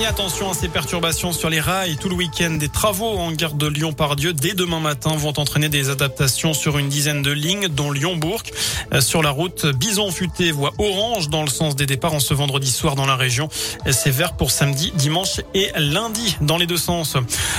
Et attention à ces perturbations sur les rails. Tout le week-end, des travaux en gare de Lyon-Pardieu dès demain matin vont entraîner des adaptations sur une dizaine de lignes, dont Lyon-Bourg. Euh, sur la route, Bison Futé voie orange dans le sens des départs en ce vendredi soir dans la région. C'est vert pour samedi, dimanche et lundi dans les deux sens.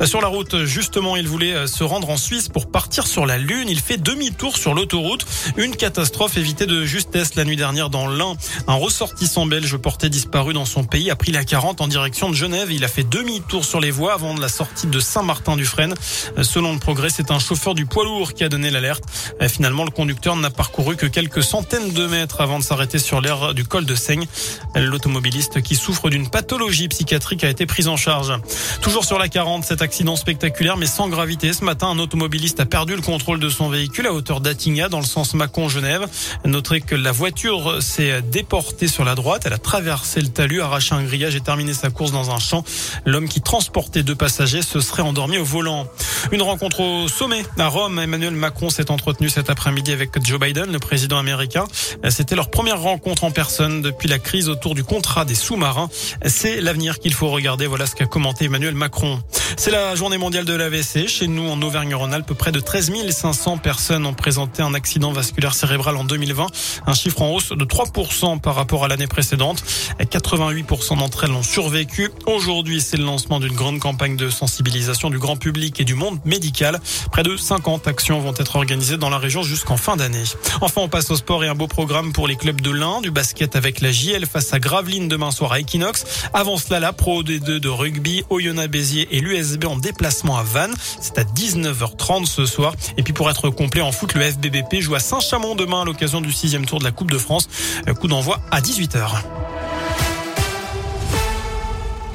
Euh, sur la route, justement, il voulait euh, se rendre en Suisse pour partir sur la Lune. Il fait demi-tour sur l'autoroute. Une catastrophe évitée de justesse la nuit dernière dans l'Ain. Un ressortissant belge porté disparu dans son pays a pris la 40 en direction de Genève. Il a fait demi-tour sur les voies avant de la sortie de Saint-Martin-du-Frêne. Selon le progrès, c'est un chauffeur du poids lourd qui a donné l'alerte. Finalement, le conducteur n'a parcouru que quelques centaines de mètres avant de s'arrêter sur l'aire du col de Seigne. L'automobiliste qui souffre d'une pathologie psychiatrique a été pris en charge. Toujours sur la 40, cet accident spectaculaire mais sans gravité. Ce matin, un automobiliste a perdu le contrôle de son véhicule à hauteur d'Attigna dans le sens Mâcon-Genève. Notez que la voiture s'est déportée sur la droite. Elle a traversé le talus, arraché un grillage et terminé sa course dans un champ. L'homme qui transportait deux passagers se serait endormi au volant. Une rencontre au sommet à Rome. Emmanuel Macron s'est entretenu cet après-midi avec Joe Biden, le président américain. C'était leur première rencontre en personne depuis la crise autour du contrat des sous-marins. C'est l'avenir qu'il faut regarder. Voilà ce qu'a commenté Emmanuel Macron. C'est la journée mondiale de l'AVC. Chez nous, en Auvergne-Rhône-Alpes, près de 13 500 personnes ont présenté un accident vasculaire cérébral en 2020. Un chiffre en hausse de 3% par rapport à l'année précédente. 88% d'entre elles ont survécu. Aujourd'hui, c'est le lancement d'une grande campagne de sensibilisation du grand public et du monde médical. Près de 50 actions vont être organisées dans la région jusqu'en fin d'année. Enfin, on passe au sport et un beau programme pour les clubs de l'Ain, du basket avec la JL face à Gravelines demain soir à Equinox. Avant cela, la Pro D2 de rugby, Oyonnax Béziers et l'USB en déplacement à Vannes. C'est à 19h30 ce soir. Et puis pour être complet en foot, le FBBP joue à Saint-Chamond demain à l'occasion du sixième tour de la Coupe de France. Coup d'envoi à 18h.